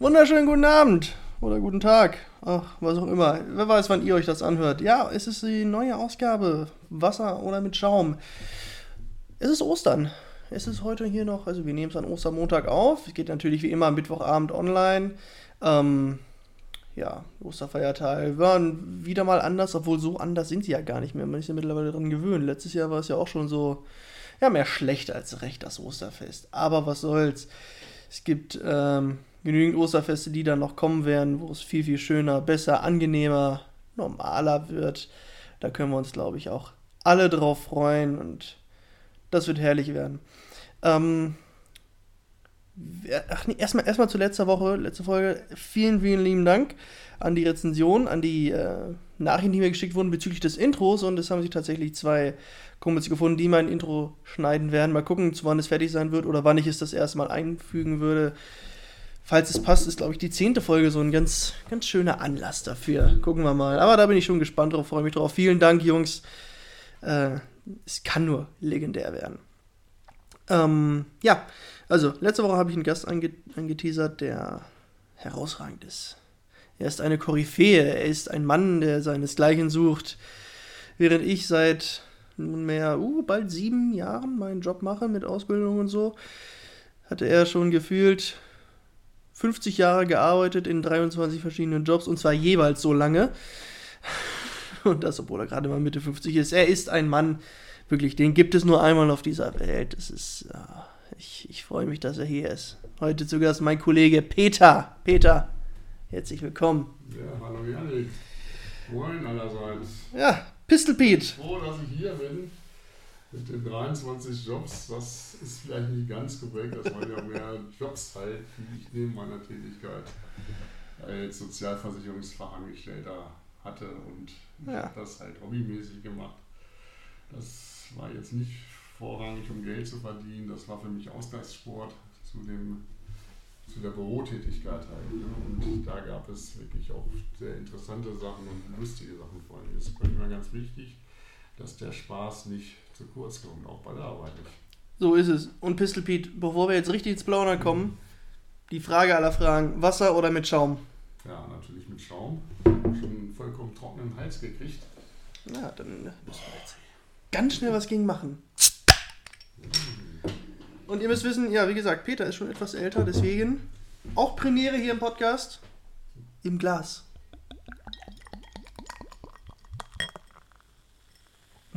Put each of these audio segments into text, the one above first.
Wunderschönen guten Abend oder guten Tag. Ach, was auch immer. Wer weiß, wann ihr euch das anhört. Ja, es ist die neue Ausgabe. Wasser oder mit Schaum. Es ist Ostern. Es ist heute hier noch, also wir nehmen es an Ostermontag auf. Es geht natürlich wie immer am Mittwochabend online. Ähm, ja, Osterfeiertage waren wieder mal anders, obwohl so anders sind sie ja gar nicht mehr. Man ist ja mittlerweile daran gewöhnt. Letztes Jahr war es ja auch schon so, ja, mehr schlecht als recht, das Osterfest. Aber was soll's. Es gibt ähm, genügend Osterfeste, die dann noch kommen werden, wo es viel, viel schöner, besser, angenehmer, normaler wird. Da können wir uns, glaube ich, auch alle drauf freuen und das wird herrlich werden. Ähm, ach nee, erstmal, erstmal zu letzter Woche, letzte Folge. Vielen, vielen lieben Dank an die Rezension, an die äh, Nachrichten, die mir geschickt wurden bezüglich des Intros. Und es haben sich tatsächlich zwei Kumpels gefunden, die mein Intro schneiden werden. Mal gucken, zu wann es fertig sein wird oder wann ich es das erste Mal einfügen würde. Falls es passt, ist, glaube ich, die zehnte Folge so ein ganz, ganz schöner Anlass dafür. Gucken wir mal. Aber da bin ich schon gespannt drauf, freue mich drauf. Vielen Dank, Jungs. Äh, es kann nur legendär werden. Ähm, ja, also letzte Woche habe ich einen Gast ange angeteasert, der herausragend ist. Er ist eine Koryphäe, er ist ein Mann, der seinesgleichen sucht. Während ich seit nunmehr uh, bald sieben Jahren meinen Job mache mit Ausbildung und so, hatte er schon gefühlt 50 Jahre gearbeitet in 23 verschiedenen Jobs und zwar jeweils so lange. Und das, obwohl er gerade mal Mitte 50 ist. Er ist ein Mann, wirklich, den gibt es nur einmal auf dieser Welt. Das ist, uh, ich, ich freue mich, dass er hier ist. Heute zu Gast mein Kollege Peter. Peter, herzlich willkommen. Ja, hallo Janik. Moin allerseits. Ja, Pistol Pete. Froh, dass ich hier bin. Mit den 23 Jobs, das ist vielleicht nicht ganz korrekt, das waren ja mehr Jobs halt, die ich neben meiner Tätigkeit als Sozialversicherungsfachangestellter hatte und ja. habe das halt hobbymäßig gemacht. Das war jetzt nicht vorrangig, um Geld zu verdienen, das war für mich Ausgleichssport zu, dem, zu der Bürotätigkeit halt. Ne? Und da gab es wirklich auch sehr interessante Sachen und lustige Sachen vor allem. Das ist immer ganz wichtig, dass der Spaß nicht zu kurz kommt, auch bei der Arbeit nicht. So ist es. Und Pistol Pete, bevor wir jetzt richtig ins Blauen kommen, die Frage aller Fragen: Wasser oder mit Schaum? Ja, natürlich mit Schaum. Schon vollkommen trockenen Hals gekriegt. Na, dann müssen wir jetzt ganz schnell was gegen machen. Und ihr müsst wissen, ja, wie gesagt, Peter ist schon etwas älter, deswegen auch Premiere hier im Podcast im Glas.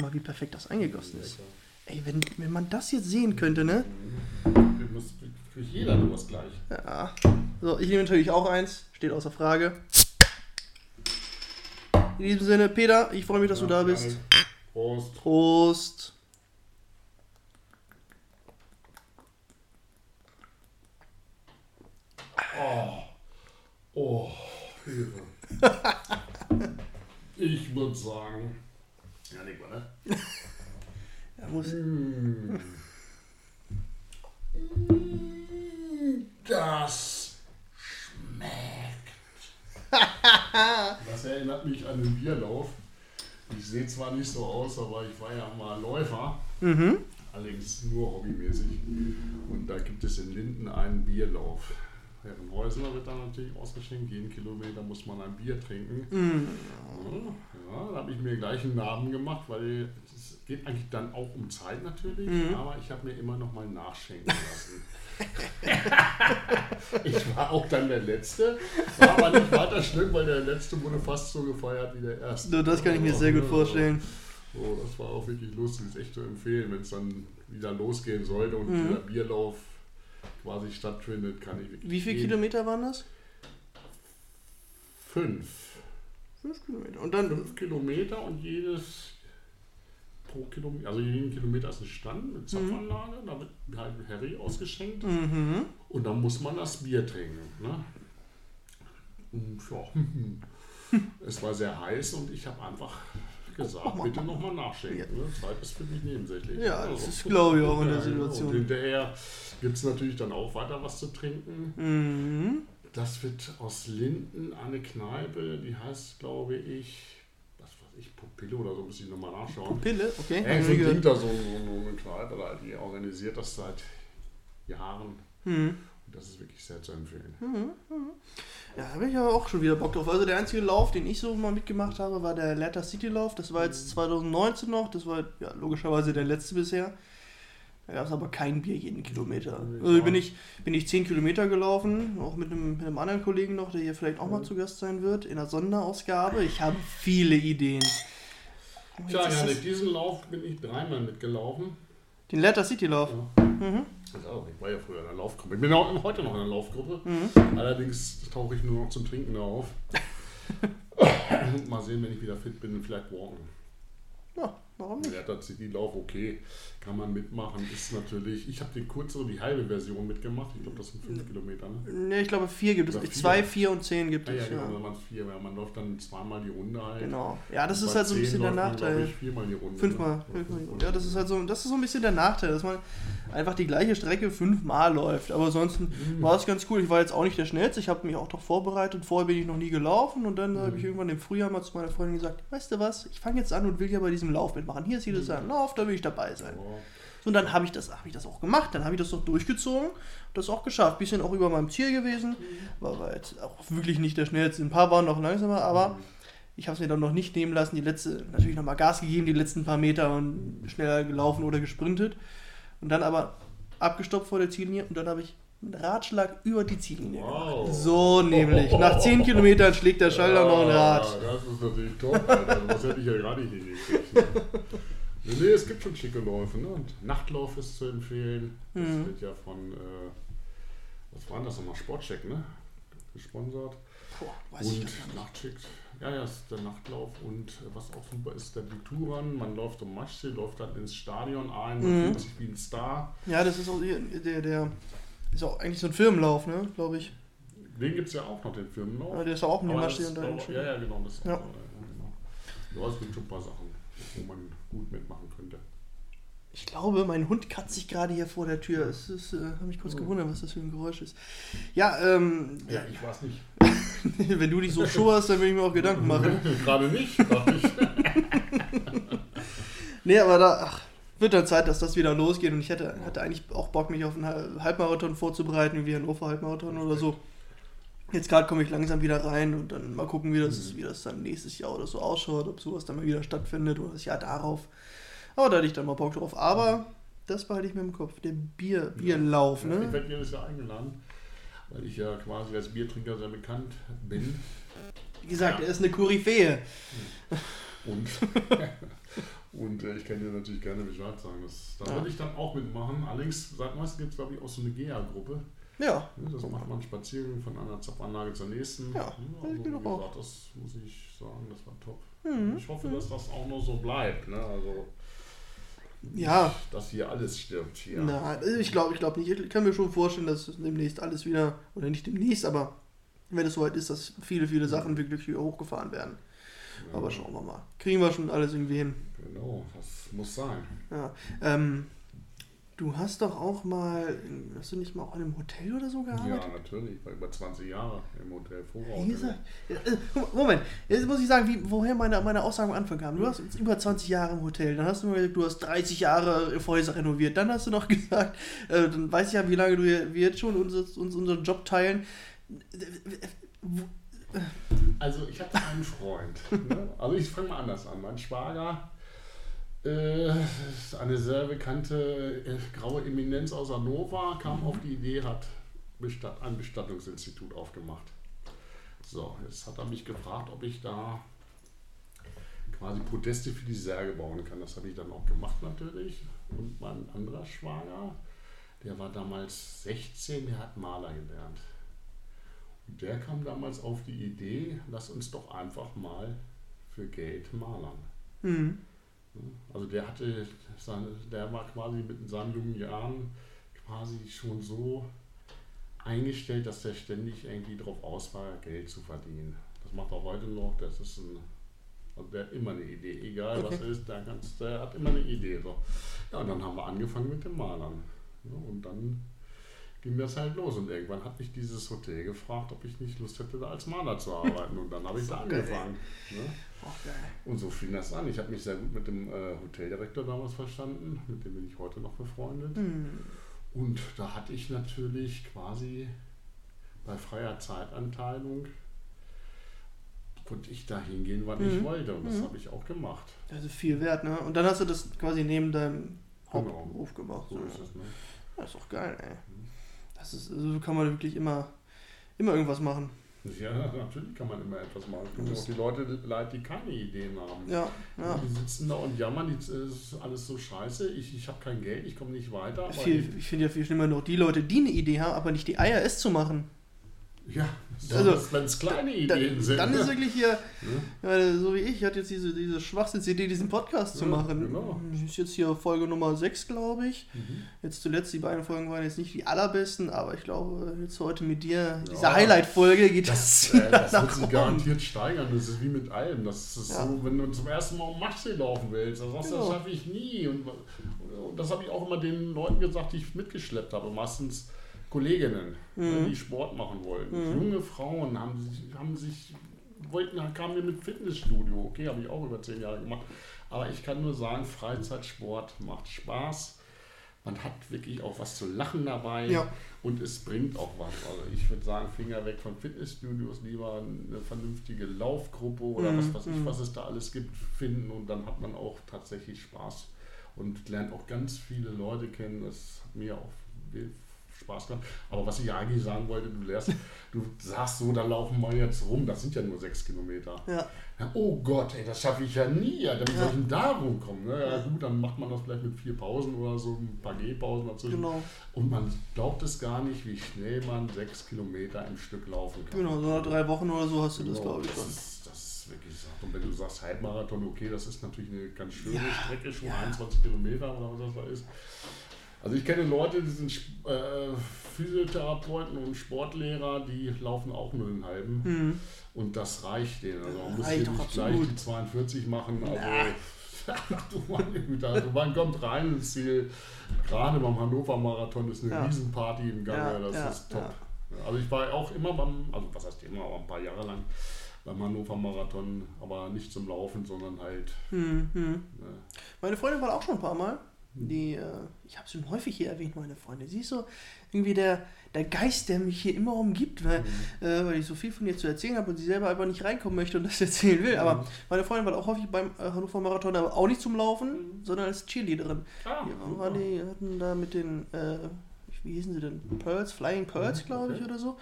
Guck mal, wie perfekt das eingegossen ist. Ey, wenn, wenn man das jetzt sehen könnte, ne? Für jeder nur was gleich. Ja. So, ich nehme natürlich auch eins. Steht außer Frage. In diesem Sinne, Peter, ich freue mich, dass ja, du da bist. Prost. Prost. Oh. Oh, Hilfe. ich würde sagen. Er muss. Mm. Das schmeckt. das erinnert mich an den Bierlauf. Ich sehe zwar nicht so aus, aber ich war ja mal Läufer. Mhm. Allerdings nur hobbymäßig. Und da gibt es in Linden einen Bierlauf. Herrenhäusler wird dann natürlich ausgeschenkt. Jeden Kilometer muss man ein Bier trinken. Mhm. Ja, da habe ich mir gleich einen Namen gemacht, weil es geht eigentlich dann auch um Zeit natürlich. Mhm. Aber ich habe mir immer noch mal nachschenken lassen. ich war auch dann der Letzte, war aber nicht weiter schlimm, weil der Letzte wurde fast so gefeiert wie der Erste. Das kann ich mir sehr gut vorstellen. So, das war auch wirklich lustig, ist echt zu empfehlen, wenn es dann wieder losgehen sollte und Mhm. dieser Bierlauf quasi stattfindet, kann ich wirklich. Wie viele Kilometer waren das? Fünf. Fünf Kilometer. Und dann. Fünf Kilometer und jedes pro Kilometer, also jeden Kilometer ist ein Stand mit Zapfanlage, da wird halt ein Harry ausgeschenkt Mhm. und dann muss man das Bier trinken. Ne? Und ja, es war sehr heiß und ich habe einfach gesagt, bitte nochmal nachschenken. Ne? Zeit ist für mich nebensächlich. Ja, das ist, glaube ich, auch in der Ja. Situation. Und hinterher gibt es natürlich dann auch weiter was zu trinken. Mhm. Das wird aus Linden eine Kneipe, die heißt, glaube ich, was weiß ich, Pupille oder so, muss ich nochmal nachschauen. Pille, okay. Ja, nie gehört. klingt da so, so, so eine Kneipe, die organisiert das seit Jahren. Mhm. Das ist wirklich sehr zu empfehlen. Mhm, mhm. Ja, da habe ich aber auch schon wieder Bock drauf. Also der einzige Lauf, den ich so mal mitgemacht habe, war der Letter City Lauf. Das war jetzt 2019 noch. Das war ja logischerweise der letzte bisher. Da gab es aber kein Bier jeden Kilometer. Also bin ich, bin ich 10 Kilometer gelaufen, auch mit einem, mit einem anderen Kollegen noch, der hier vielleicht auch mal zu Gast sein wird, in der Sonderausgabe. Ich habe viele Ideen. Tja, Janik, diesen Lauf bin ich dreimal mitgelaufen. Den Letter City Lauf? Ja. Mhm. Also, ich war ja früher in der Laufgruppe. Ich bin auch heute noch in der Laufgruppe. Mhm. Allerdings tauche ich nur noch zum Trinken auf. Mal sehen, wenn ich wieder fit bin, vielleicht walken. Ja, warum nicht? Ja, da City-Lauf, okay, kann man mitmachen. Ist natürlich, ich habe die kürzere, die halbe Version mitgemacht. Ich glaube, das sind 5 Kilometer. Ne? Ne, ich glaube, vier gibt es. 2, 4 und 10 gibt ah, es. Ja, genau, ja. man vier, weil man läuft dann zweimal die Runde halt. Genau. Ja, das ist halt so ein bisschen der Nachteil. Man, ich, viermal die Runde. Fünfmal. Ne? fünfmal. Ja, das ist halt so, das ist so ein bisschen der Nachteil, dass man einfach die gleiche Strecke fünfmal läuft. Aber ansonsten mhm. war es ganz cool. Ich war jetzt auch nicht der Schnellste. Ich habe mich auch doch vorbereitet. Vorher bin ich noch nie gelaufen und dann mhm. habe ich irgendwann im Frühjahr mal zu meiner Freundin gesagt, weißt du was, ich fange jetzt an und will ja bei diesem Lauf mitmachen. Hier ist jedes Jahr ein Lauf, da will ich dabei sein. Oh. Und dann habe ich, das, hab ich das auch gemacht, dann habe ich das auch durchgezogen, das auch geschafft. Bisschen auch über meinem Ziel gewesen, war, war jetzt auch wirklich nicht der schnellste. Ein paar waren noch langsamer, aber ich habe es mir dann noch nicht nehmen lassen. Die letzte, natürlich nochmal Gas gegeben, die letzten paar Meter und schneller gelaufen oder gesprintet. Und dann aber abgestoppt vor der Ziellinie und dann habe ich einen Ratschlag über die Ziellinie wow. gemacht. So nämlich. Nach 10 Kilometern schlägt der Schalter ja, noch ein Rad. Das ist natürlich top, Alter. Das hätte ich ja gar nicht hingekriegt. Ne? Nee, es gibt schon schicke Läufe. Ne? Und Nachtlauf ist zu empfehlen. Das mhm. wird ja von, äh, was war das nochmal? Sportcheck, ne? Gesponsert. Boah, weiß und ich Nachtschick. Ja, ja, ist der Nachtlauf. Und was auch super ist, der Touran. Man läuft um Maschsee, läuft dann ins Stadion ein, man mhm. fühlt sich wie ein Star. Ja, das ist auch der, der ist auch eigentlich so ein Firmenlauf, ne? Glaube ich. Den gibt es ja auch noch, den Firmenlauf. Ja, der ist auch in der Maschsee und. Ja, ja, genau. Das ja. Auch, ja, genau. Ja, es gibt schon ein paar Sachen, wo man gut mitmachen könnte. Ich glaube, mein Hund kratzt sich gerade hier vor der Tür. Es ist, äh, habe mich kurz oh. gewundert, was das für ein Geräusch ist. Ja, ähm. Ja, ich weiß nicht. Wenn du dich so schauerst, dann will ich mir auch Gedanken machen. gerade nicht, gerade nicht. nee, aber da ach, wird dann Zeit, dass das wieder losgeht. Und ich hätte, hatte eigentlich auch Bock, mich auf einen Halbmarathon vorzubereiten, wie ein Hannover Halbmarathon oder so. Jetzt gerade komme ich langsam wieder rein und dann mal gucken, wie das, mhm. wie das dann nächstes Jahr oder so ausschaut, ob sowas dann mal wieder stattfindet oder das Jahr darauf. Aber da hatte ich dann mal Bock drauf. Aber das behalte ich mir im Kopf. Der Bier, Bierlauf, ne? Ich werde jedes Jahr eingeladen, weil ich ja quasi als Biertrinker sehr bekannt bin. Wie gesagt, ja. er ist eine Koryphäe. Und, und äh, ich kann dir natürlich gerne Bescheid sagen. Das, da ja. würde ich dann auch mitmachen. Allerdings, seit meistens gibt es, glaube ich, auch so eine GEA-Gruppe. Ja. Das macht man spazieren von einer Zapfanlage zur nächsten. Ja, also, wie gesagt, das muss ich sagen, das war top. Mhm. Ich hoffe, dass das auch noch so bleibt. Ne? Also, ja. Dass hier alles stirbt hier. Na, ich glaube ich glaub nicht. Ich kann mir schon vorstellen, dass demnächst alles wieder, oder nicht demnächst, aber wenn es soweit ist, dass viele, viele Sachen wirklich wieder hochgefahren werden. Ja. Aber schauen wir mal. Kriegen wir schon alles irgendwie hin. Genau, das muss sein. Ja. Ähm, Du hast doch auch mal, hast du nicht mal auch in einem Hotel oder so gearbeitet? Ja, natürlich. Ich war über 20 Jahre im Hotel Vorort. Äh, Moment, jetzt muss ich sagen, wie, woher meine, meine Aussage am Anfang kam. Du hast über 20 Jahre im Hotel, dann hast du gesagt, du hast 30 Jahre Häuser renoviert. Dann hast du noch gesagt, äh, dann weiß ich ja, wie lange du wir jetzt schon uns, uns unseren Job teilen. Also ich hatte einen Freund. Ne? Also ich fange mal anders an. Mein Schwager äh, eine sehr bekannte äh, graue Eminenz aus Hannover kam mhm. auf die Idee, hat Bestatt, ein Bestattungsinstitut aufgemacht. So, jetzt hat er mich gefragt, ob ich da quasi Podeste für die Särge bauen kann. Das habe ich dann auch gemacht natürlich. Und mein anderer Schwager, der war damals 16, der hat Maler gelernt. Der kam damals auf die Idee, lass uns doch einfach mal für Geld malern. Mhm. Also der hatte seine, der war quasi mit seinen jungen Jahren quasi schon so eingestellt, dass der ständig irgendwie darauf aus war, Geld zu verdienen. Das macht er heute noch, das ist ein, also der hat immer eine Idee, egal okay. was ist, der, ganz, der hat immer eine Idee. So. Ja, und dann haben wir angefangen mit dem Malern. Ja, und dann ging das halt los. Und irgendwann hat mich dieses Hotel gefragt, ob ich nicht Lust hätte, da als Maler zu arbeiten. Und dann habe ich da angefangen. Ne? Und so fing das an. Ich habe mich sehr gut mit dem äh, Hoteldirektor damals verstanden, mit dem bin ich heute noch befreundet. Mhm. Und da hatte ich natürlich quasi bei freier Zeitanteilung konnte ich da hingehen, wann ich Mhm. wollte. Und das Mhm. habe ich auch gemacht. Das ist viel wert, ne? Und dann hast du das quasi neben deinem Genau. Hauptberuf gemacht. So ist es, ne? Das ist doch geil, ey. Das ist, also kann man wirklich immer, immer irgendwas machen. Ja, natürlich kann man immer etwas machen. Tut auch die Leute leid, die keine Ideen haben. Ja, ja. Die sitzen da und jammern, es ist alles so scheiße, ich, ich habe kein Geld, ich komme nicht weiter. Viel, ich finde ja viel schlimmer noch die Leute, die eine Idee haben, aber nicht die Eier, es zu machen. Ja, Also, also, wenn es kleine Da, Ideen sind. dann ist wirklich hier, ne? ja, so wie ich, ich hatte jetzt diese, diese Schwachsinnsidee, diesen Podcast zu Ja, machen. genau. Ist jetzt hier Folge Nummer 6, glaube ich. Mhm. Jetzt zuletzt, die beiden Folgen waren jetzt nicht die allerbesten, aber ich glaube, jetzt heute mit dir, diese Ja. Highlight-Folge geht Das, das, äh, das wird sich garantiert steigern. Das ist wie mit allem. Das ist so, wenn du zum ersten Mal um Maschsee laufen willst, dann sagst du, das Genau. schaffe ich nie. Und, und das habe ich auch immer den Leuten gesagt, die ich mitgeschleppt habe. Meistens Kolleginnen, Mhm. die Sport machen wollten. Mhm. Junge Frauen haben sich, haben sich wollten, kamen mir mit Fitnessstudio. Okay, habe ich auch über zehn Jahre gemacht. Aber ich kann nur sagen, Freizeitsport macht Spaß. Man hat wirklich auch was zu lachen dabei Ja. und es bringt auch was. Also ich würde sagen, Finger weg von Fitnessstudios, lieber eine vernünftige Laufgruppe oder Mhm, was weiß ich, mhm. was es da alles gibt, finden und dann hat man auch tatsächlich Spaß und lernt auch ganz viele Leute kennen. Das hat mir auch viel Spaß gemacht. Aber was ich ja eigentlich sagen wollte, du lernst, du sagst so, da laufen wir jetzt rum, das sind ja nur sechs Kilometer. Ja, Ja, oh Gott, ey, das schaffe ich ja nie. Ja, wie Ja. soll ich denn da rumkommen? Ne? Ja, gut, dann macht man das vielleicht mit vier Pausen oder so, ein paar Gehpausen dazwischen. genau. Und man glaubt es gar nicht, wie schnell man sechs Kilometer im Stück laufen kann. Genau, so nach drei Wochen oder so hast du das, Genau, glaube ich, das schon. ist, das ist wirklich so. Und wenn du sagst Halbmarathon, okay, das ist natürlich eine ganz schöne Strecke, schon ja. 21 Kilometer oder was das da ist. Also ich kenne Leute, die sind äh, Physiotherapeuten und Sportlehrer, die laufen auch nur einen halben. Hm. Und das reicht denen. Also man muss hier nicht gleich die 42 machen. Also, du meine Güte, also man kommt rein ins Ziel. Gerade beim Hannover Marathon ist eine Ja. Riesenparty im Gange, Ja, das ja, ist top. Also ich war auch immer beim, also was heißt immer, aber ein paar Jahre lang beim Hannover Marathon, aber nicht zum Laufen, sondern halt. Hm, hm. Ne, Meine Freundin war auch schon ein paar Mal. Die, äh, ich habe schon häufig hier erwähnt, meine Freundin. Sie ist so irgendwie der, der Geist, der mich hier immer umgibt, weil, äh, weil ich so viel von ihr zu erzählen habe und sie selber einfach nicht reinkommen möchte und das erzählen will. Aber meine Freundin war auch häufig beim äh, Hannover Marathon, aber auch nicht zum Laufen, sondern als Cheerleaderin. Ah, Die waren die, hatten da mit den, äh, wie hießen sie denn? Pearls, Flying Pearls, Mhm, glaube ich, oder so.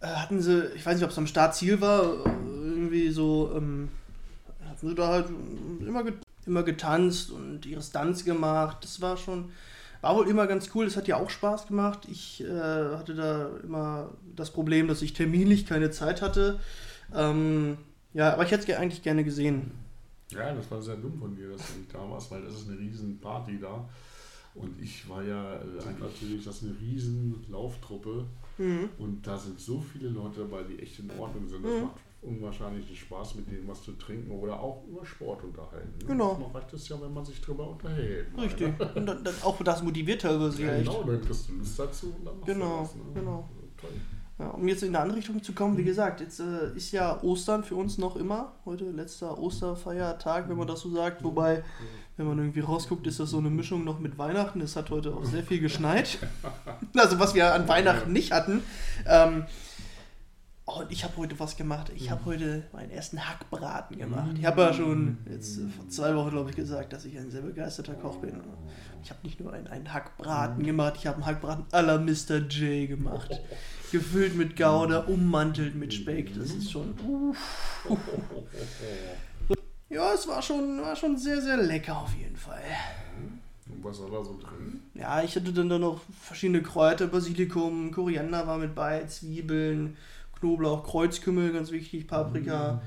Äh, hatten sie, ich weiß nicht, ob es am Startziel war, äh, irgendwie so, ähm, sie da halt immer, get immer getanzt und ihre Stunts gemacht. Das war schon, war wohl immer ganz cool. Das hat ja auch Spaß gemacht. Ich äh, hatte da immer das Problem, dass ich terminlich keine Zeit hatte. Ähm, ja, aber ich hätte es ge- eigentlich gerne gesehen. Ja, das war sehr dumm von dir, dass du nicht da warst, weil das ist eine riesen Party da. Und ich war ja äh, natürlich, das ist eine riesen Lauftruppe. Mhm. Und da sind so viele Leute dabei, die echt in Ordnung sind. Das Mhm. macht unwahrscheinlichen Spaß, mit denen was zu trinken oder auch über Sport unterhalten. ne? Genau. Manchmal reicht es ja, wenn man sich drüber unterhält. Richtig. Ne? Und dann, dann auch das motiviert teilweise Ja, echt. genau, dann kriegst du Lust dazu und dann machst Genau, du das. Ne? genau. Toll. Ja, um jetzt in eine andere Richtung zu kommen, wie gesagt, jetzt äh, ist ja Ostern für uns noch immer. Heute letzter Osterfeiertag, wenn man das so sagt. Wobei, wenn man irgendwie rausguckt, ist das so eine Mischung noch mit Weihnachten. Es hat heute auch sehr viel geschneit. Also was wir an Weihnachten nicht hatten. Ähm, oh, und ich habe heute was gemacht. Ich habe heute meinen ersten Hackbraten gemacht. Ich habe ja schon jetzt vor zwei Wochen, glaube ich, gesagt, dass ich ein sehr begeisterter Koch bin. Ich habe nicht nur einen, einen Hackbraten gemacht, ich habe einen Hackbraten à la Mr. J gemacht. Gefüllt mit Gouda, ummantelt mit Speck. Das ist schon. Uff. Ja, es war schon, war schon sehr, sehr lecker auf jeden Fall. Und was war da so drin? Ja, ich hatte dann da noch verschiedene Kräuter, Basilikum, Koriander war mit bei, Zwiebeln, Knoblauch, Kreuzkümmel, ganz wichtig, Paprika.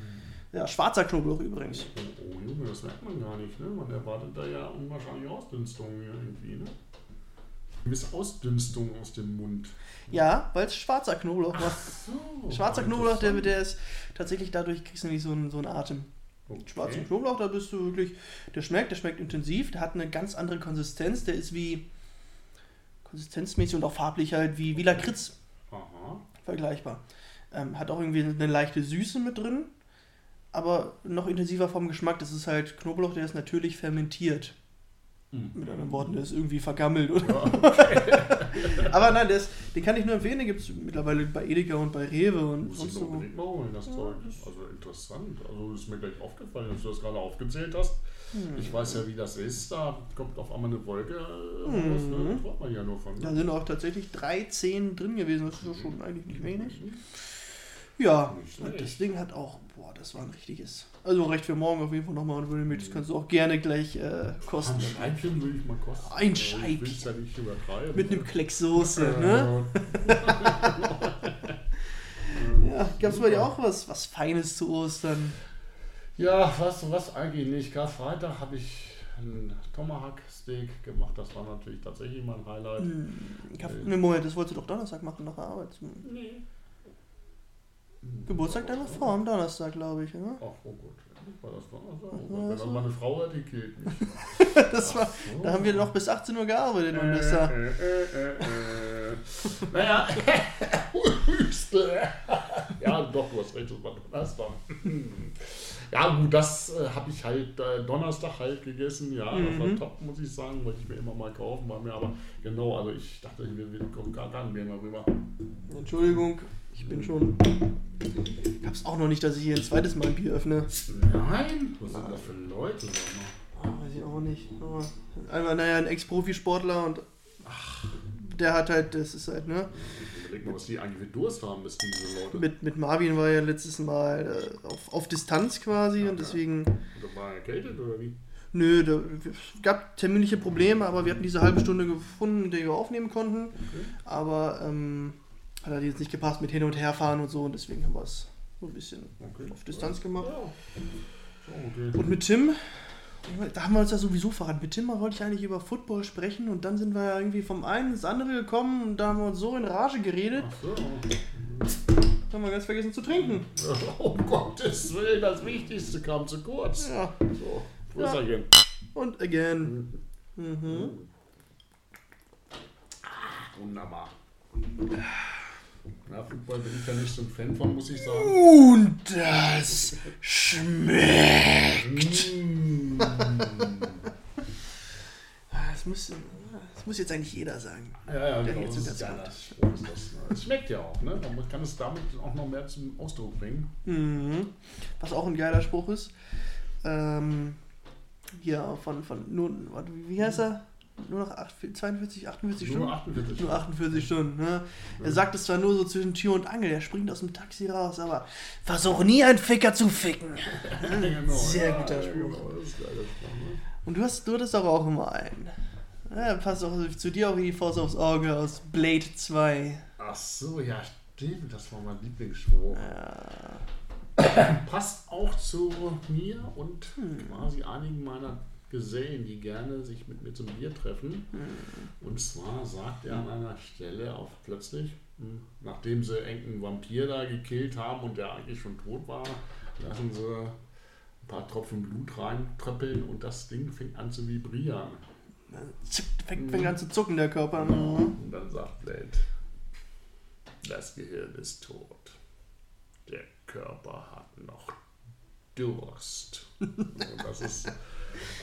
Ja, schwarzer Knoblauch übrigens. Oh Junge, das merkt man gar nicht. Ne? Man erwartet da ja unwahrscheinlich Ausdünstung irgendwie. Ne? Miss Ausdünstung aus dem Mund. Ja, weil es schwarzer Knoblauch war. So, Schwarzer Knoblauch, der, der ist tatsächlich dadurch kriegst du nämlich so einen, so einen Atem. Okay. Schwarzen Knoblauch, da bist du wirklich, der schmeckt, der schmeckt intensiv, der hat eine ganz andere Konsistenz, der ist wie konsistenzmäßig und auch farblich halt wie, wie Lakritz Aha. vergleichbar. Ähm, hat auch irgendwie eine leichte Süße mit drin, aber noch intensiver vom Geschmack. Das ist halt Knoblauch, der ist natürlich fermentiert. Mhm. Mit anderen Worten, der ist irgendwie vergammelt, oder? Ja, okay. Aber nein, ist, den kann ich nur empfehlen. Den gibt es mittlerweile bei Edeka und bei Rewe und sonst so. unbedingt mal holen, das ja, Zeug. Also interessant. Also ist mir gleich aufgefallen, dass du das gerade aufgezählt hast. Hm. Ich weiß ja, wie das ist. Da kommt auf einmal eine Wolke raus. Ne? Mhm. Das man ja nur von. Da sind auch tatsächlich drei Zehen drin gewesen. Das ist schon eigentlich nicht wenig. Mhm. Ja, das Ding hat auch, boah, das war ein richtiges. Also recht für morgen auf jeden Fall nochmal und würde mir, das kannst du auch gerne gleich äh, kosten. Ein Scheibchen würde ich mal kosten. Ein Scheibchen. Ja Mit einem Kleck Soße, ne? ja, gab es bei dir auch was, was Feines zu Ostern? Ja, was, was eigentlich nicht. Karfreitag habe ich ein Tomahawk-Steak gemacht. Das war natürlich tatsächlich mein Highlight. Hm, ich hab, äh, Moment, das wolltest du doch Donnerstag machen nach der Arbeit. Nee. Geburtstag deiner Frau am Donnerstag, glaube ich, oder? Ach, oh Gott. War das Donnerstag? Oh Gott, wenn das meine Frau hat, die killt mich. das war, so. Da haben wir noch bis 18 Uhr gearbeitet äh, und das da. Äh, äh, äh, naja, ja, doch, du hast recht, das war Donnerstag. Ja, gut, das äh, habe ich halt äh, Donnerstag halt gegessen. Ja, mhm. das war mhm. top, muss ich sagen. Wollte ich mir immer mal kaufen bei mir. Aber genau, also ich dachte, wir, wir kommen gar, gar nicht mehr rüber. Entschuldigung. Ich bin schon. Ich hab's auch noch nicht, dass ich hier ein zweites Mal ein Bier öffne. Nein? Was sind das für Leute? Oh, weiß ich auch nicht. Aber einmal, naja, ein Ex-Profisportler und. Ach. Der hat halt, das ist halt, ne? Überleg mal, was die eigentlich für Durst haben müssten, diese Leute. Mit, mit Marvin war ja letztes Mal äh, auf, auf Distanz quasi okay. und deswegen. Und da war er erkältet oder wie? Nö, da, es gab terminliche Probleme, aber wir hatten diese halbe Stunde gefunden, in der wir aufnehmen konnten. Okay. Aber ähm, hat er jetzt nicht gepasst mit hin und her fahren und so und deswegen haben wir es so ein bisschen okay. auf Distanz gemacht. Ja. Okay. Und mit Tim, da haben wir uns ja sowieso verraten. Mit Tim wollte ich eigentlich über Football sprechen und dann sind wir ja irgendwie vom einen ins andere gekommen und da haben wir uns so in Rage geredet. Ach so. Haben wir ganz vergessen zu trinken. Oh Gottes Willen, das Wichtigste kam zu kurz. Ja. So, ja. again. Und again. Mhm. Mhm. Ah, wunderbar. Ja, Football bin ich ja nicht so ein Fan von, muss ich sagen. Und das schmeckt. Mm. das, muss, das muss jetzt eigentlich jeder sagen. Ja, ja, genau. Das ist ja, das, das, schmeckt ja auch, ne? Man kann es damit auch noch mehr zum Ausdruck bringen. Mhm. Was auch ein geiler Spruch ist. Ähm, hier von, von nur, wie heißt er? Nur noch 42, 48 Stunden? Nur 48, nur 48 Stunden. Ne? Er sagt es zwar nur so zwischen Tür und Angel, er springt aus dem Taxi raus, aber versuch nie einen Ficker zu ficken. genau. Sehr guter Spruch. Genau, ne? Und du, hast, du hattest doch auch immer einen. Ja, passt auch zu dir auch wie die Faust aufs Auge aus Blade 2. Ach so, ja, stimmt, das war mein Lieblingsspruch. Ja. Passt auch zu mir und hm. quasi einigen meiner gesehen, die gerne sich mit mir zum Bier treffen. Mhm. Und zwar sagt er an einer Stelle auch plötzlich, hm, nachdem sie irgendeinen Vampir da gekillt haben und der eigentlich schon tot war, lassen sie ein paar Tropfen Blut reintröppeln und das Ding fängt an zu vibrieren. Fängt, fängt an zu zucken, der Körper. Genau. Und dann sagt Blade, das Gehirn ist tot. Der Körper hat noch Durst. und das ist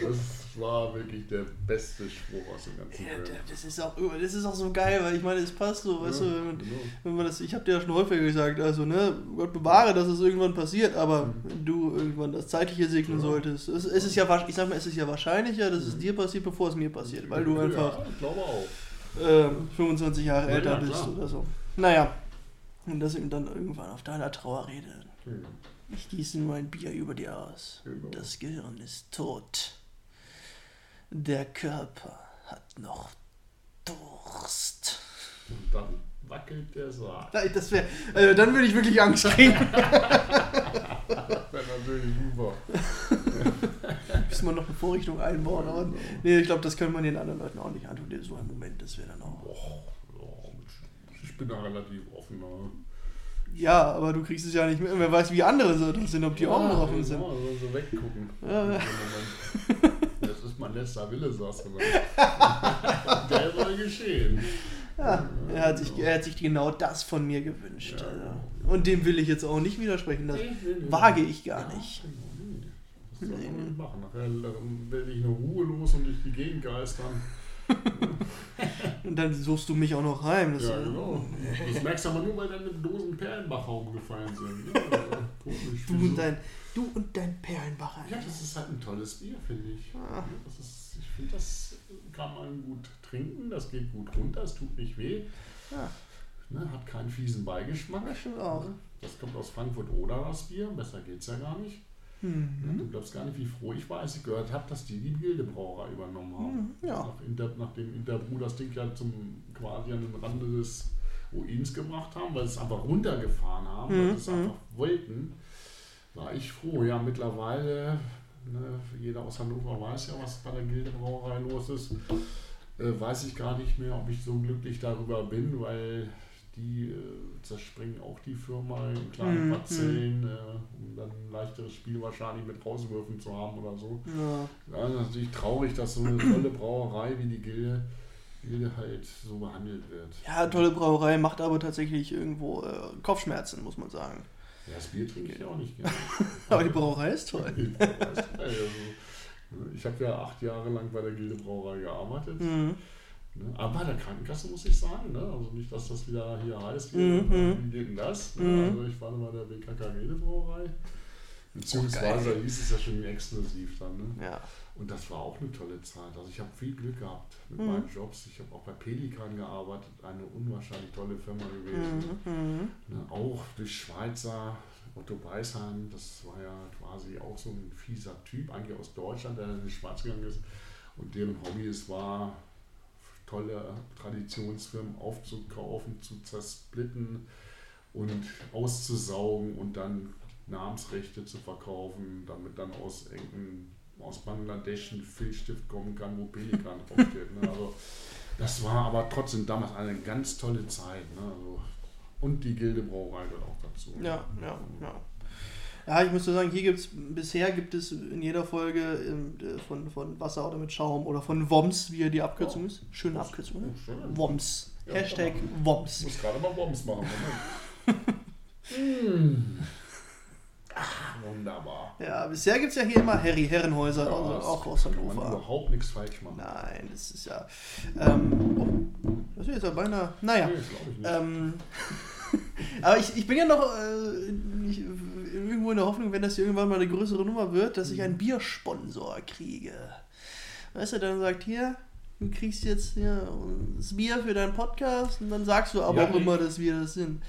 das war wirklich der beste Spruch aus dem ganzen ja, das ist auch Das ist auch so geil, weil ich meine, es passt so, weißt ja, du, wenn, genau. wenn, man das, ich habe dir ja schon häufiger gesagt, also ne, Gott bewahre, dass es irgendwann passiert, aber mhm. wenn du irgendwann das Zeitliche segnen ja. solltest, es, es, ist ja, ich sag mal, es ist ja wahrscheinlicher, dass es mhm. dir passiert, bevor es mir passiert, weil du einfach äh, 25 Jahre älter bist oder so. Naja, und das eben dann irgendwann auf deiner Trauerrede. Mhm. Ich gieße nur ein Bier über dir aus. Genau. Das Gehirn ist tot. Der Körper hat noch Durst. Und dann wackelt der Sarg. Das wär, also dann würde ich wirklich Angst kriegen. das wäre natürlich super. Müssen wir noch eine Vorrichtung einbauen. Genau. nee, ich glaube, das können wir den anderen Leuten auch nicht antun. So ein Moment, das wäre dann auch. Boah, ich bin da relativ offen. Ja, aber du kriegst es ja nicht mit. Wer weiß, wie andere so sind, ob die ja, auch noch offen sind. Ja, so, so weggucken. Ja. Das ist mein letzter Wille, sagst du mal. Der soll geschehen. Ja, er hat, sich, er hat sich genau das von mir gewünscht. Ja. Und dem will ich jetzt auch nicht widersprechen. Das wage ich gar nicht. Genau. Das soll man nicht machen. Nachher werde ich nur ruhelos und durch die Gegend geistern. und dann suchst du mich auch noch rein. Das ja, genau. Das merkst du aber nur, weil deine Dosen Perlenbacher umgefallen sind. Ja, du, und dein, du und dein Perlenbacher. Ja, das ist halt ein tolles Bier, finde ich. Ah. Das ist, ich finde, das kann man gut trinken, das geht gut runter, es tut nicht weh. Ja. Ne, hat keinen fiesen Beigeschmack. Das stimmt auch. Das kommt aus Frankfurt oder das Bier, besser geht es ja gar nicht. Mhm. Du glaubst gar nicht, wie froh ich war, als ich gehört habe, dass die die Gildebrauerei übernommen haben. Mhm, ja. Nach Inter, nachdem Interbrew das Ding ja zum quasi an den Rande des Ruins gebracht haben, weil sie es einfach runtergefahren haben, mhm. weil sie es mhm. einfach wollten, war ich froh. Ja, mittlerweile, ne, jeder aus Hannover weiß ja, was bei der Gildebrauerei los ist. Äh, weiß ich gar nicht mehr, ob ich so glücklich darüber bin, weil die äh, zerspringen auch die Firma in kleinen mhm. Parzellen, äh, um dann ein leichteres Spiel wahrscheinlich mit Rauswürfen zu haben oder so. Ja. ja natürlich traurig, dass so eine tolle Brauerei wie die Gilde, Gilde halt so behandelt wird. Ja, tolle Brauerei macht aber tatsächlich irgendwo äh, Kopfschmerzen, muss man sagen. Ja, das Bier trinke ich auch nicht gerne. aber die Brauerei ist toll. Brauerei ist toll. Also, ich habe ja acht Jahre lang bei der Gilde Brauerei gearbeitet. Mhm. Ne? Aber bei der Krankenkasse muss ich sagen, ne? also nicht, dass das wieder hier heißt, hier, mhm. wie geht denn das? Ne? Mhm. Also ich war bei der BKK Brauerei. Beziehungsweise oh, hieß es ja schon exklusiv dann. Ne? Ja. Und das war auch eine tolle Zeit. Also ich habe viel Glück gehabt mit mhm. meinen Jobs. Ich habe auch bei Pelikan gearbeitet, eine unwahrscheinlich tolle Firma gewesen. Mhm. mhm. Ne? Auch durch Schweizer, Otto Beisheim, das war ja quasi auch so ein fieser Typ, eigentlich aus Deutschland, der in die Schweiz gegangen ist. Und deren Hobby es war, tolle Traditionsfirmen aufzukaufen, zu zersplitten und auszusaugen und dann Namensrechte zu verkaufen, damit dann aus aus Bangladesch ein Filzstift kommen kann, wo Pelikan draufsteht. Ne? Also, das war aber trotzdem damals eine ganz tolle Zeit. Ne? Also, und die Gildebrauerei gehört auch dazu. Ja, ja, ja. Ja, ich muss so sagen, hier gibt es, bisher gibt es in jeder Folge äh, von, von Wasser oder mit Schaum oder von WOMS, wie die Abkürzung oh. ist. Schöne Abkürzung, ne? Oh, WOMS. Ja, Hashtag WOMS. Ich muss gerade mal WOMS machen. mm. Ach, wunderbar. Ja, bisher gibt es ja hier immer Harry Herrenhäuser, ja, also auch aus Hannover. Man überhaupt nichts falsch machen. Nein, das ist ja. Ähm, oh, das ist jetzt ja beinahe. Naja. Nee, ähm, aber ich, ich bin ja noch äh, ich, irgendwo in der Hoffnung, wenn das hier irgendwann mal eine größere Nummer wird, dass ich einen mhm. Biersponsor kriege. Weißt du, dann sagt hier, du kriegst jetzt hier das Bier für deinen Podcast und dann sagst du aber ja, auch immer, dass wir das sind.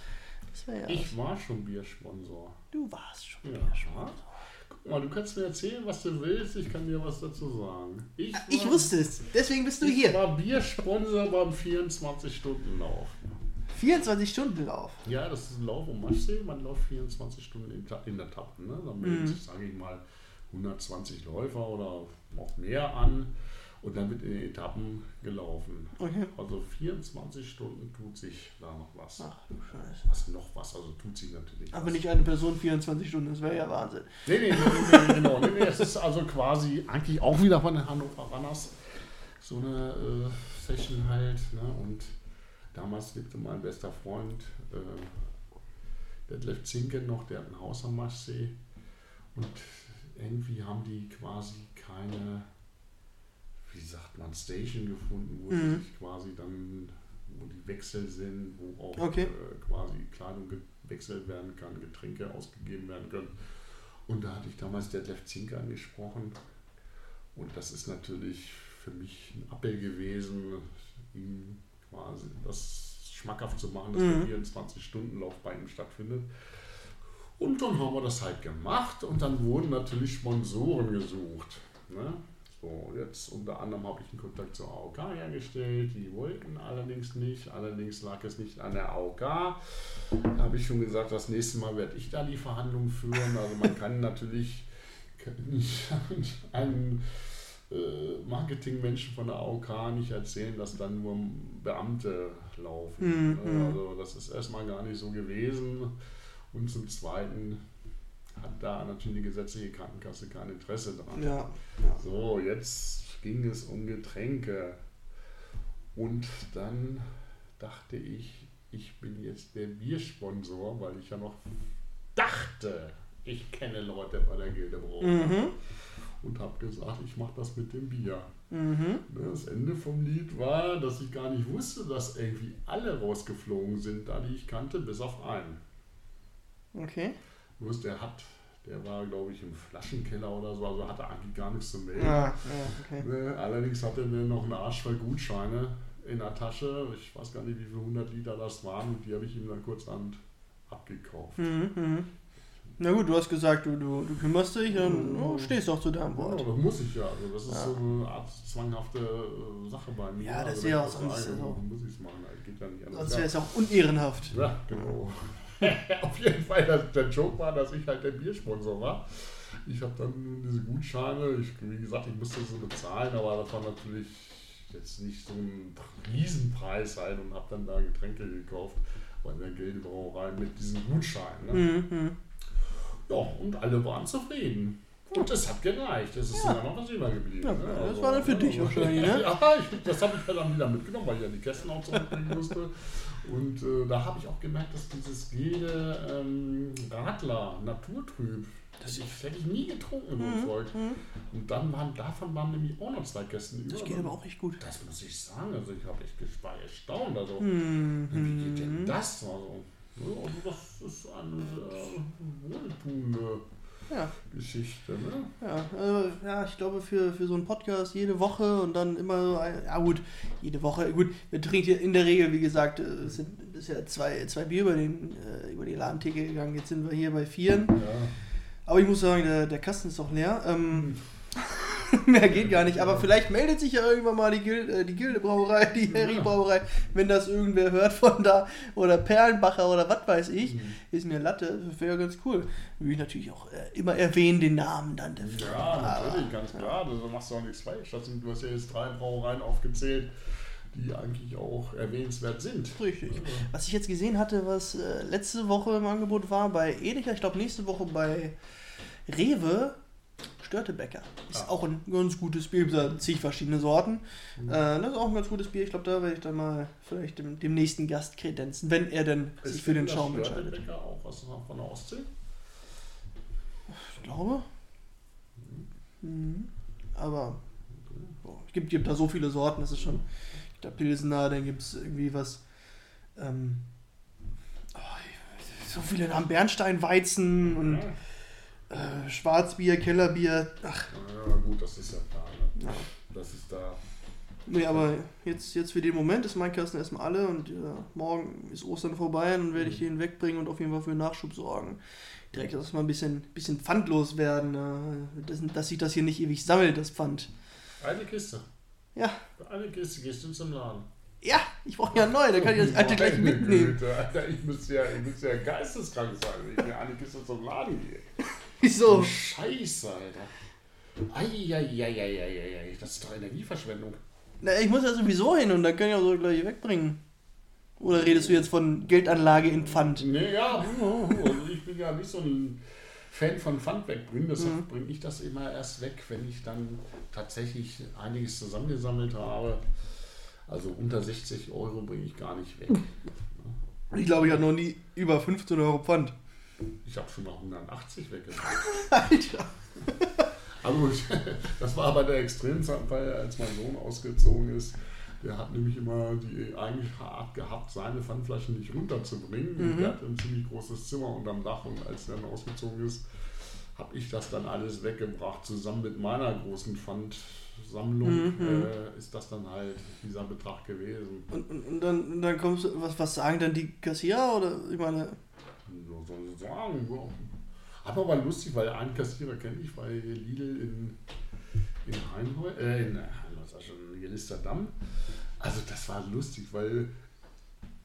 Das ja ich war schon Biersponsor. Du warst schon ja. Biersponsor. Guck mal, du kannst mir erzählen, was du willst, ich kann dir was dazu sagen. Ich, war, ich wusste es, deswegen bist du ich hier. Ich war Biersponsor beim 24-Stunden-Lauf. 24 Stunden Lauf. Ja, das ist ein Lauf um Maschsee. Man läuft 24 Stunden in, in der Etappe. Ne? Da melden mhm. sich, sage ich mal, 120 Läufer oder auch mehr an und dann wird in den Etappen gelaufen. Okay. Also 24 Stunden tut sich da noch was. Ach du Scheiße. Was noch was? Also tut sich natürlich Aber was. nicht eine Person 24 Stunden, das wäre ja Wahnsinn. Nee, nee, nee, nee, genau. Nee, nee, es ist also quasi eigentlich auch wieder von den Hannover Runners so eine äh, Session halt. Ne? Und Damals lebte mein bester Freund äh, Detlef Zinken noch, der hat ein Haus am Maschsee. Und irgendwie haben die quasi keine, wie sagt man, Station gefunden, wo mhm. sich quasi dann, wo die Wechsel sind, wo auch okay. äh, quasi Kleidung gewechselt werden kann, Getränke ausgegeben werden können. Und da hatte ich damals Detlef Zinke angesprochen. Und das ist natürlich für mich ein Appell gewesen, ihm quasi das schmackhaft zu machen, dass mhm. der 24-Stunden-Lauf bei ihm stattfindet. Und dann haben wir das halt gemacht und dann wurden natürlich Sponsoren gesucht. Ne? So, jetzt unter anderem habe ich einen Kontakt zur AOK hergestellt. Die wollten allerdings nicht. Allerdings lag es nicht an der AOK. Da habe ich schon gesagt, das nächste Mal werde ich da die Verhandlungen führen. Also man kann natürlich nicht einen Marketingmenschen von der AOK nicht erzählen, dass dann nur Beamte laufen. Mhm. Also das ist erstmal gar nicht so gewesen. Und zum Zweiten hat da natürlich die gesetzliche Krankenkasse kein Interesse dran. Ja, ja. So, jetzt ging es um Getränke. Und dann dachte ich, ich bin jetzt der Biersponsor, weil ich ja noch dachte, ich kenne Leute bei der Gilde Brauerei. Mhm. Und habe gesagt, ich mache das mit dem Bier. Mhm. Ne, Das Ende vom Lied war, dass ich gar nicht wusste, dass irgendwie alle rausgeflogen sind, da die ich kannte, bis auf einen. Okay. Bloß der hat, der war glaube ich im Flaschenkeller oder so, also hatte eigentlich gar nichts zu melden. Ah, ja, okay. Ne, Allerdings hatte er noch eine Arsch voll Gutscheine in der Tasche. Ich weiß gar nicht, wie viele 100 Liter das waren. Und die habe ich ihm dann kurzerhand abgekauft. Mhm. Mhm. Na gut, du hast gesagt, du, du, du kümmerst dich und oh, stehst auch zu deinem Ja, Wort. das muss ich ja. Also das ist Ja. so eine Art zwanghafte äh, Sache bei mir. Ja, das also ist ja auch sonst so. muss ich es machen. Das geht ja nicht anders. Sonst Ja. wäre es auch unehrenhaft. Ja, genau. Auf jeden Fall, das, der Joke war, dass ich halt der Biersponsor war. Ich habe dann diese Gutscheine, ich, wie gesagt, ich musste sie bezahlen, aber das war natürlich jetzt nicht so ein Riesenpreis halt und habe dann da Getränke gekauft bei der Geldbrauerei mit diesem Gutschein. Ne? Mhm. Mhm. Ja, und alle waren zufrieden. Und das hat gereicht. Es ist Ja. immer noch was übergeblieben. Ja, ne? das war dann für dich wahrscheinlich, ne? Ja, ich, das habe ich ja dann wieder mitgenommen, weil ich ja die Kästen auch zurückbringen musste. Und äh, da habe ich auch gemerkt, dass dieses Gede ähm, Radler, Naturtrüb, das ich, hätte ich nie getrunken, ein Zeug. Mhm. Und dann waren davon waren nämlich auch noch zwei Kästen über. Das geht aber auch echt gut. Das muss ich sagen, also ich habe echt erstaunt. Also, Mhm. wie geht denn das? Also, also das ist eine sehr wohltuende Ja, Geschichte. Ne? ja, also, ja, ich glaube für, für so einen Podcast jede Woche und dann immer so, ein, ja gut, jede Woche, gut, wir trinken ja in der Regel, wie gesagt, äh, es sind ja zwei, zwei Bier über, den, äh, über die Ladentheke gegangen, jetzt sind wir hier bei vieren. Ja. Aber ich muss sagen, der, der Kasten ist doch leer. Ähm, mehr geht gar nicht. Aber vielleicht meldet sich ja irgendwann mal die, Gil äh, die Gilde-Brauerei, die Harry-Brauerei, wenn das irgendwer hört von da. Oder Perlenbacher oder was weiß ich. Mhm. Ist mir Latte. Wäre ganz cool. Würde ich natürlich auch äh, immer erwähnen, den Namen dann. der Firma. Ja, natürlich, ganz klar. Du machst auch nichts falsch. Du hast ja jetzt drei Brauereien aufgezählt, die eigentlich auch erwähnenswert sind. Richtig. Ja. Was ich jetzt gesehen hatte, was äh, letzte Woche im Angebot war bei Edeka, ich glaube nächste Woche bei Rewe, Störtebäcker. Ist Ah. auch ein ganz gutes Bier, gibt da zig verschiedene Sorten. Mhm. Äh, das ist auch ein ganz gutes Bier. Ich glaube, da werde ich dann mal vielleicht dem, dem nächsten Gast kredenzen, wenn er denn sich für den Schaum entscheidet. Störtebecker auch was von der Ostsee? Ich glaube. Mhm. Aber boah, es gibt, gibt da so viele Sorten, das ist schon der Pilsener, dann gibt es irgendwie was. Ähm, oh, so viele Namen, Bernsteinweizen und Ja. Äh, Schwarzbier, Kellerbier. Ach, ja, gut, das ist ja klar. Ne? ja. Das ist da. Nee, aber jetzt, jetzt für den Moment ist mein Kasten erstmal alle und ja, morgen ist Ostern vorbei und dann werde ich den wegbringen und auf jeden Fall für Nachschub sorgen. Direkt erstmal ein bisschen, bisschen pfandlos werden, äh, dass, dass sich das hier nicht ewig sammelt, das Pfand. Eine Kiste. Ja, Eine Kiste gehst du zum Laden. ja, ich brauche ja neu, dann kann ich das alte gleich mitnehmen. Güte, Alter, ich müsste ja, ich müsste ja geisteskrank sein, wenn ich mir eine Kiste zum Laden gehe. Wieso? Scheiße, Alter. Eieieiei, das ist doch Energieverschwendung. Na, ich muss ja sowieso hin und dann ich auch so gleich wegbringen. Oder redest du jetzt von Geldanlage in Pfand? Nee, ja, also ich bin ja nicht so ein Fan von Pfand wegbringen, deshalb Mhm. bringe ich das immer erst weg, wenn ich dann tatsächlich einiges zusammengesammelt habe. Also unter 60 Euro bringe ich gar nicht weg. Ich glaube, ich hatte noch nie über 15 Euro Pfand. Ich habe schon mal 180 weggebracht. Alter. Also ich, das war aber der Extremfall, als mein Sohn ausgezogen ist. Der hat nämlich immer die eigentliche Art gehabt, seine Pfandflaschen nicht runterzubringen. Und Mhm. Der hat ein ziemlich großes Zimmer unterm Dach und als er dann ausgezogen ist, habe ich das dann alles weggebracht. Zusammen mit meiner großen Pfandsammlung Mhm. äh, ist das dann halt dieser Betrag gewesen. Und, und, und dann, und dann kommst du, was, was sagen dann die Kassierer? Oder ich meine, So sagen. Ja. Aber war lustig, weil einen Kassierer kenne ich bei Lidl in, in Heinheu, äh, in, was war schon, Gelisterdamm. Also das war lustig, weil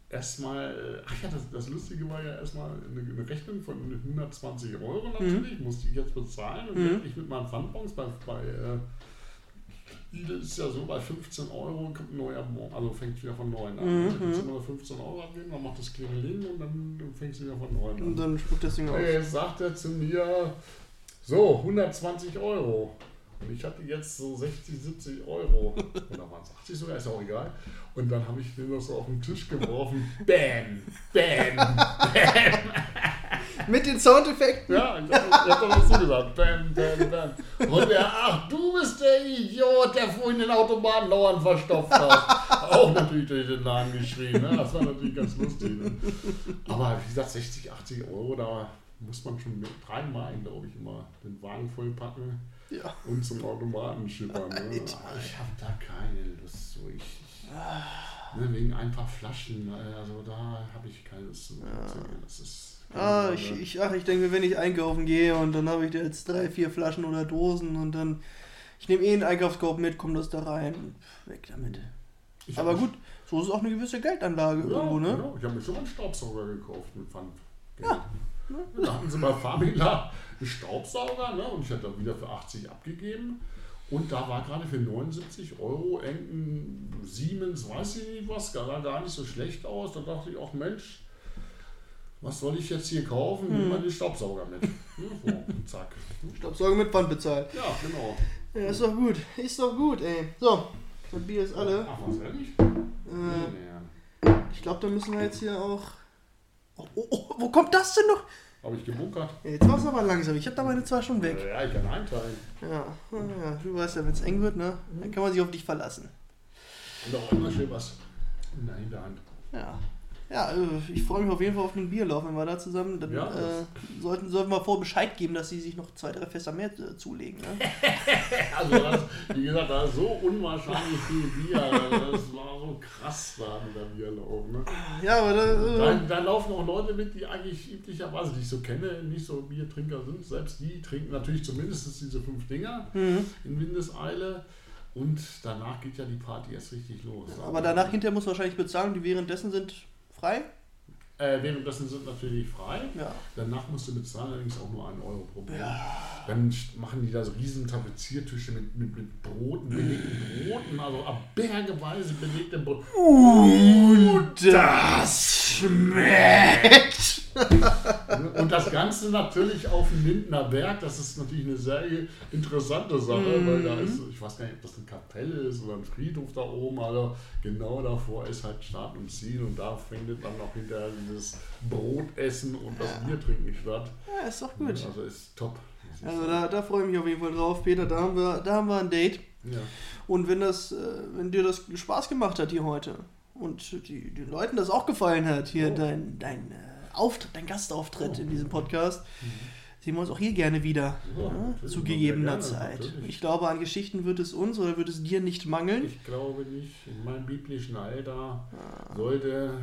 erstmal, ach ja, das, das Lustige war ja erstmal eine, eine Rechnung von 120 Euro natürlich, musste ich jetzt bezahlen und Mhm. ich mit meinen Pfandbons bei, bei äh, Lidl ist ja so, bei 15 Euro kommt ein neuer Bon, also fängt wieder von neuem an. Mhm. Dann kannst du nur 15 Euro abgeben, dann macht das Klingeling und dann fängst du wieder von neuem an. und dann spuckt das Ding aus. Jetzt sagt er zu mir, so, 120 Euro. Und ich hatte jetzt so 60, 70 Euro. Oder waren es 80 sogar, ist auch egal. Und dann habe ich den das so auf den Tisch geworfen. Bam, bam, bam. Mit den Soundeffekten. Ja, ich hab, doch so gesagt. Bam, bam, bam. Und der, ach, du bist der Idiot, der vorhin den Automaten dauernd verstopft hat. Auch natürlich durch den Laden geschrien. Ne? Das war natürlich ganz lustig. Ne? Aber wie gesagt, 60, 80 Euro, da muss man schon dreimal, glaube ich, immer den Wagen vollpacken Ja. und zum Automaten schippern. Ne? Alter. Ich habe da keine Lust zu. Ich, ich, ne, wegen ein paar Flaschen, äh, also da habe ich keine Lust zu. Das ist Ah, ich, ich, ach, ich denke mir, wenn ich einkaufen gehe und dann habe ich da jetzt drei, vier Flaschen oder Dosen und dann. Ich nehme eh einen Einkaufskorb mit, komme das da rein weg damit. Ich Aber gut, so ist es auch eine gewisse Geldanlage Ja, irgendwo, ne? genau. Ich habe mir schon mal einen Staubsauger gekauft mit Pfand. Ja. Da hatten sie bei Famila einen Staubsauger ne? und ich hatte dann wieder für 80 abgegeben. Und da war gerade für 79 Euro irgendein Siemens, weiß ich nicht was, sah gar nicht so schlecht aus. Da dachte ich auch, Mensch, was soll ich jetzt hier kaufen? Nimm mal den Staubsauger mit. Ja, so, zack. Staubsauger mit Pfand bezahlt. Ja, genau. Ja, ist doch gut. Ist doch gut, ey. So, das Bier ist alle. Ach, was ehrlich? Äh, Nee, nee. ich glaube, da müssen wir jetzt hier auch. Oh, oh, oh, wo kommt das denn noch? Habe ich gebunkert? Jetzt war es aber langsam. Ich habe da meine zwei schon weg. Ja, ich kann einteilen. Ja, ja du weißt ja, wenn es eng wird, ne? Dann kann man sich auf dich verlassen. Und auch immer schön was in der Hinterhand. Ja. Ja, äh, ich freue mich auf jeden Fall auf einen Bierlauf, wenn wir da zusammen. Dann Ja, äh, sollten, sollten wir vor Bescheid geben, dass sie sich noch zwei, drei Fässer mehr äh, zulegen. Ne? Also, das, wie gesagt, da ist so unwahrscheinlich viel Bier. Das war so krass da mit der Bierlauf. Ne? Ja, aber da, Da, äh, da laufen auch Leute mit, die eigentlich üblicherweise, die ich so kenne, nicht so Biertrinker sind. Selbst die trinken natürlich zumindest diese fünf Dinger mhm. in Windeseile. Und danach geht ja die Party erst richtig los. aber danach hinterher muss wahrscheinlich bezahlen, die währenddessen sind frei. Äh, währenddessen sind natürlich frei. Ja. Danach musst du bezahlen, allerdings auch nur einen Euro pro Bier. Ja. Dann machen die da so riesen Tapeziertische mit, mit, mit Broten, belegten Broten, also ab bergeweise belegte Brote. Uh, das schmeckt! Und das Ganze natürlich auf dem Lindner Berg, das ist natürlich eine sehr interessante Sache, Mhm. weil da ist, ich weiß gar nicht, ob das eine Kapelle ist oder ein Friedhof da oben, aber genau davor ist halt Start und Ziel und da findet dann noch hinterher dieses Brotessen und das Biertrinken statt. Ja, ist doch gut. Also ist top. Also da, da freue ich mich auf jeden Fall drauf, Peter. Da haben wir, da haben wir ein Date. ja. Und wenn das, äh, wenn dir das Spaß gemacht hat hier heute und die, den Leuten das auch gefallen hat, hier Oh. dein, dein äh, Auftritt, dein Gastauftritt in diesem Podcast, sehen wir uns auch hier gerne wieder. Ja, Ja, natürlich, zu gegebener gerne, Zeit. natürlich. Ich glaube, an Geschichten wird es uns oder wird es dir nicht mangeln. Ich glaube nicht. In meinem biblischen Alter Ah. sollte,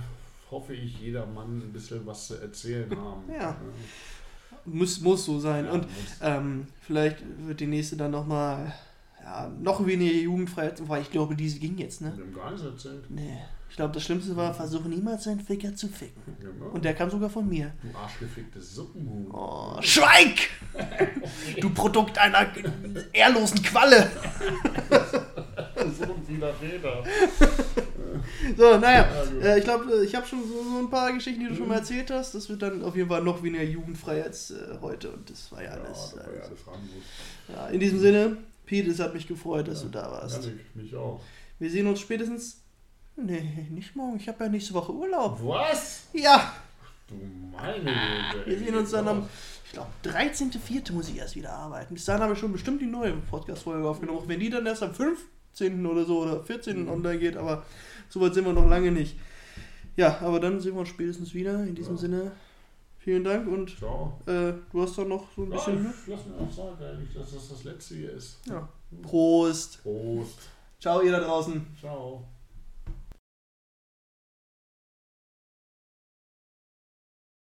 hoffe ich, jeder Mann ein bisschen was zu erzählen haben. Ja. Muss, muss so sein. Ja, Und ähm, vielleicht wird die nächste dann nochmal ja, noch weniger jugendfrei, weil ich glaube, diese ging jetzt, ne? Wir haben gar nichts erzählt. Nee. Ich glaube, das Schlimmste war, versuche niemals seinen Ficker zu ficken. Genau. Und der kam sogar von mir. du arschgeficktes Suppenhuhn. Oh, Schweig! Du Produkt einer ehrlosen Qualle! so ein vieler Väter. So, naja, Ja, äh, ich glaube, ich habe schon so, so ein paar Geschichten, die du schon mal erzählt hast. Das wird dann auf jeden Fall noch weniger jugendfrei als äh, heute und das war ja Ja, alles. war ja also, alles ja, in diesem Sinne, Pete, es hat mich gefreut, dass du da warst. Ehrlich, mich auch. Wir sehen uns spätestens. Nee, nicht morgen. Ich habe ja nächste Woche Urlaub. Was? Ja, Du meine Güte. wir sehen uns dann am, ich glaube, 13.04. muss ich erst wieder arbeiten. Bis dahin habe ich schon bestimmt die neue Podcast-Folge aufgenommen. Auch wenn die dann erst am 15. oder so oder 14. Mhm. online geht, aber so weit sind wir noch lange nicht. Ja, aber dann sehen wir uns spätestens wieder. In diesem Ja. Sinne, vielen Dank und Ciao. äh, du hast doch noch so ein Ja, bisschen. ne? ich lass mir auch sagen, ehrlich, dass das das letzte hier ist. Ja. Prost. Prost. Ciao, ihr da draußen. Ciao.